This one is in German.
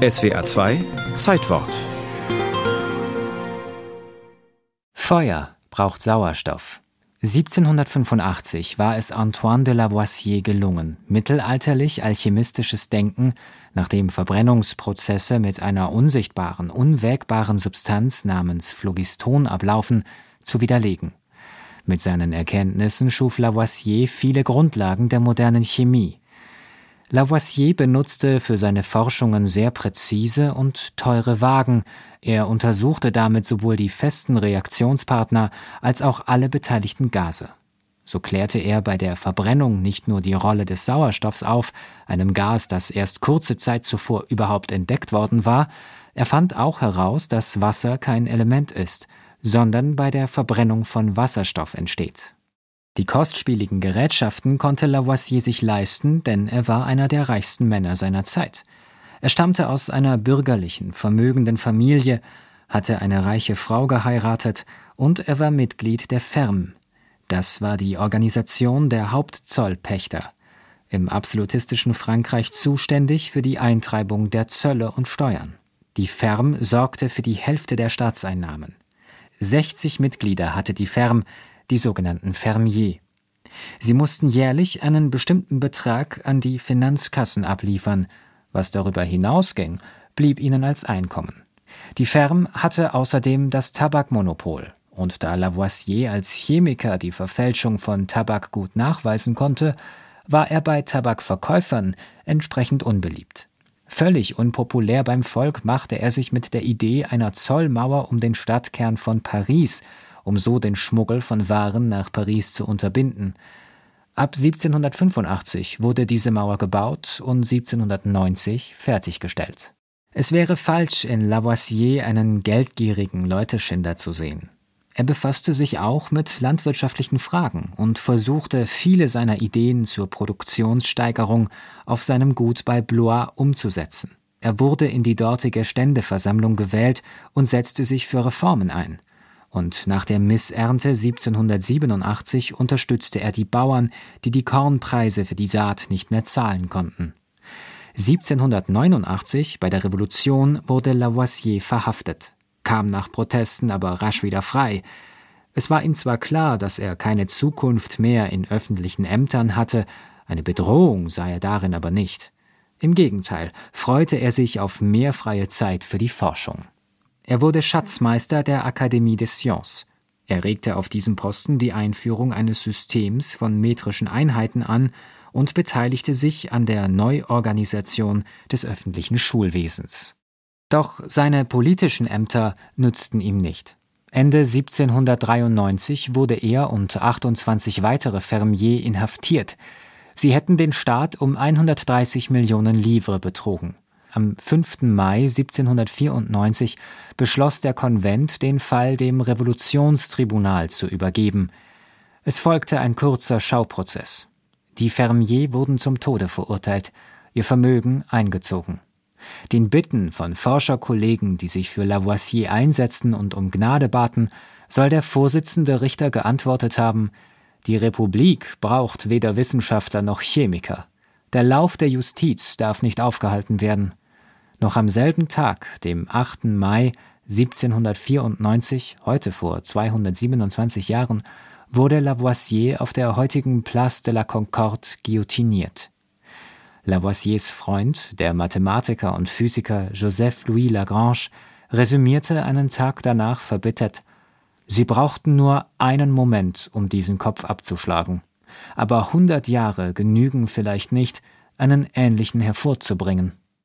SWA 2 Zeitwort Feuer braucht Sauerstoff. 1785 war es Antoine de Lavoisier gelungen, mittelalterlich alchemistisches Denken, nachdem Verbrennungsprozesse mit einer unsichtbaren, unwägbaren Substanz namens Phlogiston ablaufen, zu widerlegen. Mit seinen Erkenntnissen schuf Lavoisier viele Grundlagen der modernen Chemie. Lavoisier benutzte für seine Forschungen sehr präzise und teure Wagen, er untersuchte damit sowohl die festen Reaktionspartner als auch alle beteiligten Gase. So klärte er bei der Verbrennung nicht nur die Rolle des Sauerstoffs auf, einem Gas, das erst kurze Zeit zuvor überhaupt entdeckt worden war, er fand auch heraus, dass Wasser kein Element ist, sondern bei der Verbrennung von Wasserstoff entsteht. Die kostspieligen Gerätschaften konnte Lavoisier sich leisten, denn er war einer der reichsten Männer seiner Zeit. Er stammte aus einer bürgerlichen, vermögenden Familie, hatte eine reiche Frau geheiratet und er war Mitglied der Ferm. Das war die Organisation der Hauptzollpächter, im absolutistischen Frankreich zuständig für die Eintreibung der Zölle und Steuern. Die Ferm sorgte für die Hälfte der Staatseinnahmen. 60 Mitglieder hatte die Ferm, die sogenannten Fermiers. Sie mussten jährlich einen bestimmten Betrag an die Finanzkassen abliefern, was darüber hinausging, blieb ihnen als Einkommen. Die Ferm hatte außerdem das Tabakmonopol, und da Lavoisier als Chemiker die Verfälschung von Tabak gut nachweisen konnte, war er bei Tabakverkäufern entsprechend unbeliebt. Völlig unpopulär beim Volk machte er sich mit der Idee einer Zollmauer um den Stadtkern von Paris um so den Schmuggel von Waren nach Paris zu unterbinden. Ab 1785 wurde diese Mauer gebaut und 1790 fertiggestellt. Es wäre falsch, in Lavoisier einen geldgierigen Leuteschinder zu sehen. Er befasste sich auch mit landwirtschaftlichen Fragen und versuchte, viele seiner Ideen zur Produktionssteigerung auf seinem Gut bei Blois umzusetzen. Er wurde in die dortige Ständeversammlung gewählt und setzte sich für Reformen ein und nach der Missernte 1787 unterstützte er die Bauern, die die Kornpreise für die Saat nicht mehr zahlen konnten. 1789 bei der Revolution wurde Lavoisier verhaftet, kam nach Protesten aber rasch wieder frei. Es war ihm zwar klar, dass er keine Zukunft mehr in öffentlichen Ämtern hatte, eine Bedrohung sah er darin aber nicht. Im Gegenteil freute er sich auf mehr freie Zeit für die Forschung. Er wurde Schatzmeister der Akademie des Sciences. Er regte auf diesem Posten die Einführung eines Systems von metrischen Einheiten an und beteiligte sich an der Neuorganisation des öffentlichen Schulwesens. Doch seine politischen Ämter nützten ihm nicht. Ende 1793 wurde er und 28 weitere Fermiers inhaftiert. Sie hätten den Staat um 130 Millionen Livres betrogen. Am 5. Mai 1794 beschloss der Konvent, den Fall dem Revolutionstribunal zu übergeben. Es folgte ein kurzer Schauprozess. Die Fermiers wurden zum Tode verurteilt, ihr Vermögen eingezogen. Den Bitten von Forscherkollegen, die sich für Lavoisier einsetzten und um Gnade baten, soll der Vorsitzende Richter geantwortet haben, die Republik braucht weder Wissenschaftler noch Chemiker. Der Lauf der Justiz darf nicht aufgehalten werden. Noch am selben Tag, dem 8. Mai 1794, heute vor 227 Jahren, wurde Lavoisier auf der heutigen Place de la Concorde guillotiniert. Lavoisiers Freund, der Mathematiker und Physiker Joseph Louis Lagrange, resümierte einen Tag danach verbittert Sie brauchten nur einen Moment, um diesen Kopf abzuschlagen. Aber hundert Jahre genügen vielleicht nicht, einen ähnlichen hervorzubringen.